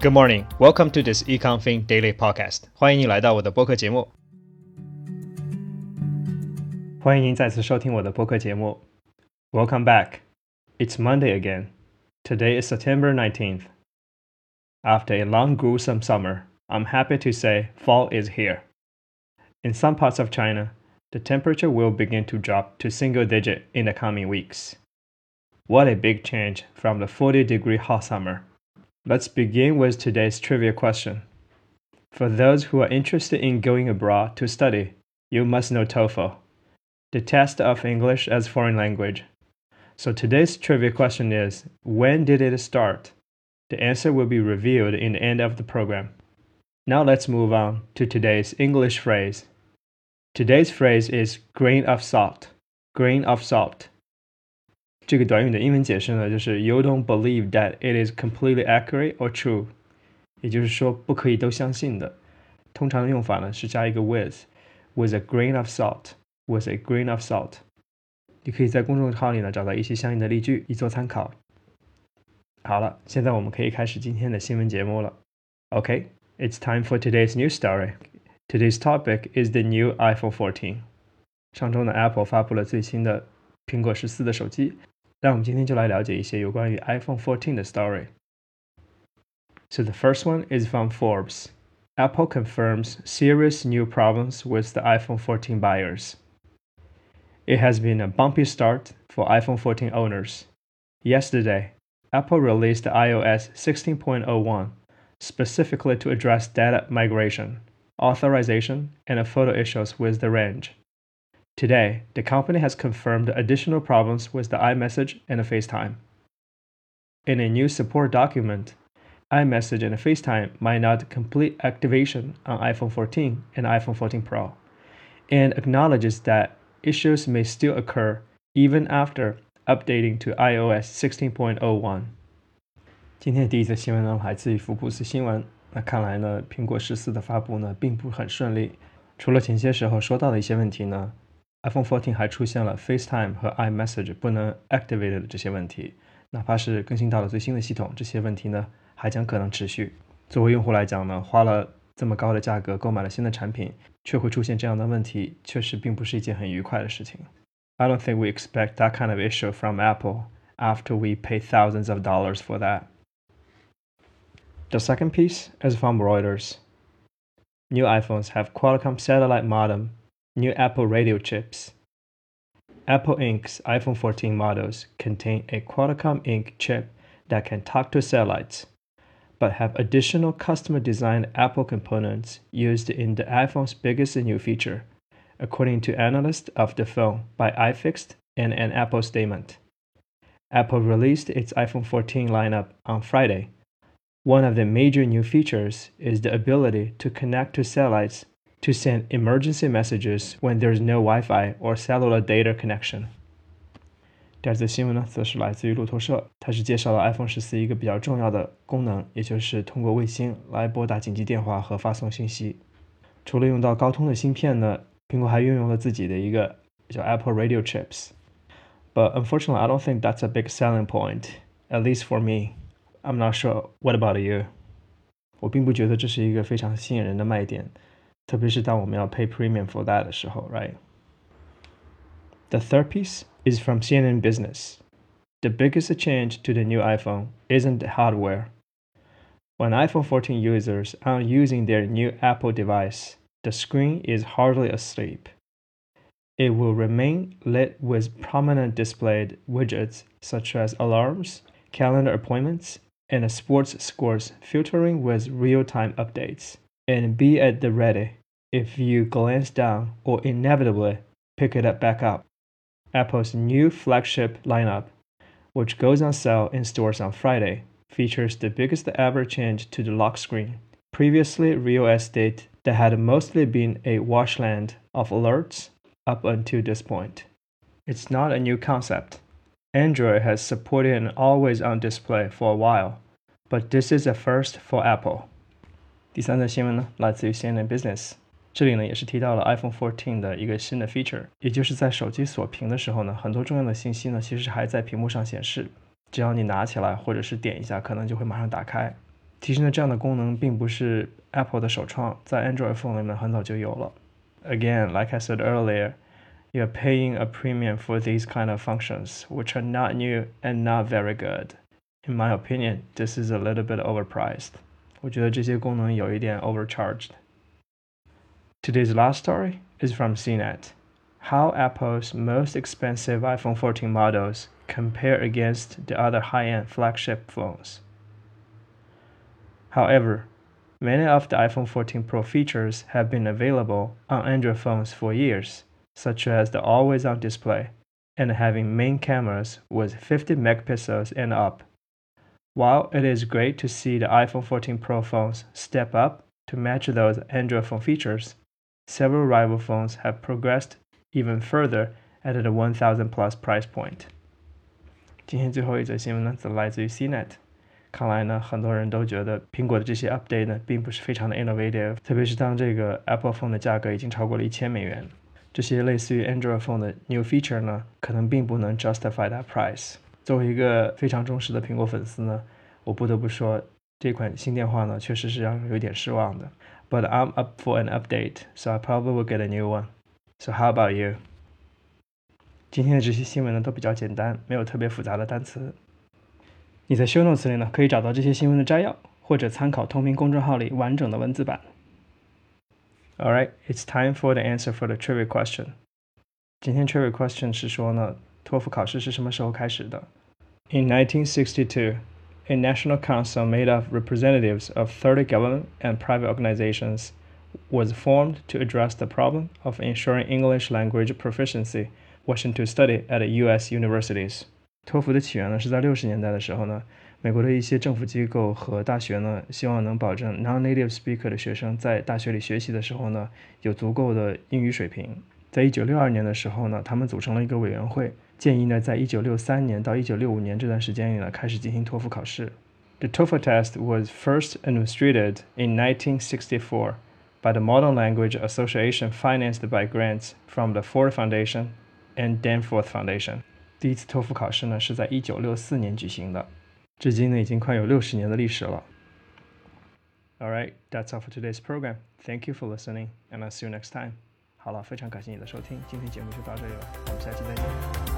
Good morning, welcome to this EconFin Daily Podcast。欢迎你来到我的播客节目。欢迎您再次收听我的播客节目。Welcome back. It's Monday again. Today is September 19th. After a long gruesome summer, I'm happy to say fall is here. In some parts of China, the temperature will begin to drop to single digit in the coming weeks. What a big change from the 40 degree hot summer. Let's begin with today's trivia question. For those who are interested in going abroad to study, you must know TOEFL, the test of English as foreign language. So today's trivia question is When did it start? The answer will be revealed in the end of the program. Now let's move on to today's English phrase. Today's phrase is grain of salt. Grain of salt. 这个短语的英文解释呢，就是 You don't believe that it is completely accurate or true，也就是说不可以都相信的。通常的用法呢是加一个 with，with a grain of salt，with a grain of salt。你可以在公众号里呢找到一些相应的例句，以做参考。好了，现在我们可以开始今天的新闻节目了。Okay，it's time for today's news story. Today's topic is the new iPhone 14. 上周呢，Apple 发布了最新的苹果十四的手机。 那我们今天就来了解一些有关于 iPhone 14的 story。So the first one is from Forbes. Apple confirms serious new problems with the iPhone 14 buyers. It has been a bumpy start for iPhone 14 owners. Yesterday, Apple released iOS 16.01 specifically to address data migration, authorization, and photo issues with the range. Today, the company has confirmed additional problems with the iMessage and the FaceTime. In a new support document, iMessage and FaceTime might not complete activation on iPhone 14 and iPhone 14 Pro, and acknowledges that issues may still occur even after updating to iOS 16.01. 今天的第一则新闻呢，来自于福布斯新闻。那看来呢，苹果十四的发布呢，并不很顺利。除了前些时候说到的一些问题呢 ，iPhone 14还出现了 FaceTime 和 iMessage 不能 activate 的这些问题，哪怕是更新到了最新的系统，这些问题呢还将可能持续。作为用户来讲呢，花了这么高的价格购买了新的产品，却会出现这样的问题，确实并不是一件很愉快的事情。I don't think we expect that kind of issue from Apple after we pay thousands of dollars for that. The second piece is from Reuters. New iPhones have Qualcomm satellite modem New Apple radio chips. Apple Inc.'s iPhone 14 models contain a Qualcomm Inc. chip that can talk to satellites, but have additional customer designed Apple components used in the iPhone's biggest new feature, according to analysts of the phone by iFixit and an Apple statement. Apple released its iPhone 14 lineup on Friday. One of the major new features is the ability to connect to satellites to send emergency messages when there's no Wi-Fi or cellular data connection。第二则新闻呢，则是来自于路透社，它是介绍了 iPhone 十四一个比较重要的功能，也就是通过卫星来拨打紧急电话和发送信息。除了用到高通的芯片呢，苹果还运用了自己的一个叫 Apple Radio Chips。But unfortunately, I don't think that's a big selling point, at least for me. I'm not sure. What about you? 我并不觉得这是一个非常吸引人的卖点。 特别是当我们要 pay premium for that 的时候，right? The third piece is from CNN Business. The biggest change to the new iPhone isn't the hardware. When iPhone 14 users are using their new Apple device, the screen is hardly asleep. It will remain lit with prominent displayed widgets such as alarms, calendar appointments, and sports scores filtering with real time updates, and be at the ready if you glance down or inevitably pick it up back up. Apple's new flagship lineup, which goes on sale in stores on Friday, features the biggest ever change to the lock screen. Previously, real estate that had mostly been a washland of alerts up until this point. It's not a new concept. Android has supported an always on display for a while, but this is a first for Apple. 第三则新闻呢，来自于 CNN Business。 这里呢也是提到了 iPhone 14的一个新的 feature，也就是在手机锁屏的时候呢，很多重要的信息呢其实还在屏幕上显示，只要你拿起来或者是点一下，可能就会马上打开。 其实呢，这样的功能并不是 Apple 的首创，在 Android phone 里面很早就有了。Again, like I said earlier, you're paying a premium for these kind of functions, which are not new and not very good. In my opinion, this is a little bit overpriced. 我觉得这些功能有一点 overcharged. Today's last story is from CNET. How Apple's most expensive iPhone 14 models compare against the other high-end flagship phones. However, many of the iPhone 14 Pro features have been available on Android phones for years, such as the always on display and having main cameras with 50 megapixels and up. While it is great to see the iPhone 14 Pro phones step up to match those Android phone features, several rival phones have progressed even further at the 1000 plus price point. 今天最后一则新闻呢，则来自于 CNET。看来呢，很多人都觉得苹果的这些 update 呢，并不是非常的 innovative，特别是当这个 Apple Phone 的价格已经超过了一千美元，这些类似于 Android Phone 的 new feature 呢，可能并不能 justify that price。作为一个非常忠实的苹果粉丝呢，我不得不说，这款新电话呢，确实是让人有点失望的。But I'm up for an update, so I probably will get a new one. So how about you? 今天的这些新闻呢，都比较简单，没有特别复杂的单词。你在 Show Notes 里呢，可以找到这些新闻的摘要，或者参考同名公众号里完整的文字版。All right, it's time for the answer for the trivia question. 今天 trivia question 是说呢，托福考试是什么时候开始的？In 1962, a national council made of representatives of 30 government and private organizations was formed to address the problem of ensuring English language proficiency wishing to study at U.S. universities. 托福的起源呢，是在六十年代的时候呢，美国的一些政府机构和大学呢，希望能保证 non-native speaker 的学生在大学里学习的时候呢，有足够的英语水平。在一九六二年的时候呢，他们组成了一个委员会， 建议呢，在一九六三年到一九六五年这段时间里呢，开始进行托福考试。The TOEFL test was first administered in 1964 by the Modern Language Association financed by grants from the Ford Foundation and Danforth Foundation. 第一次托福考试呢是在一九六四年举行的，至今呢已经快有六十年的历史了。All right, that's all for today's program. Thank you for listening, and I'll see you next time. 好了，非常感谢你的收听，今天节目就到这里了，我们下期再见。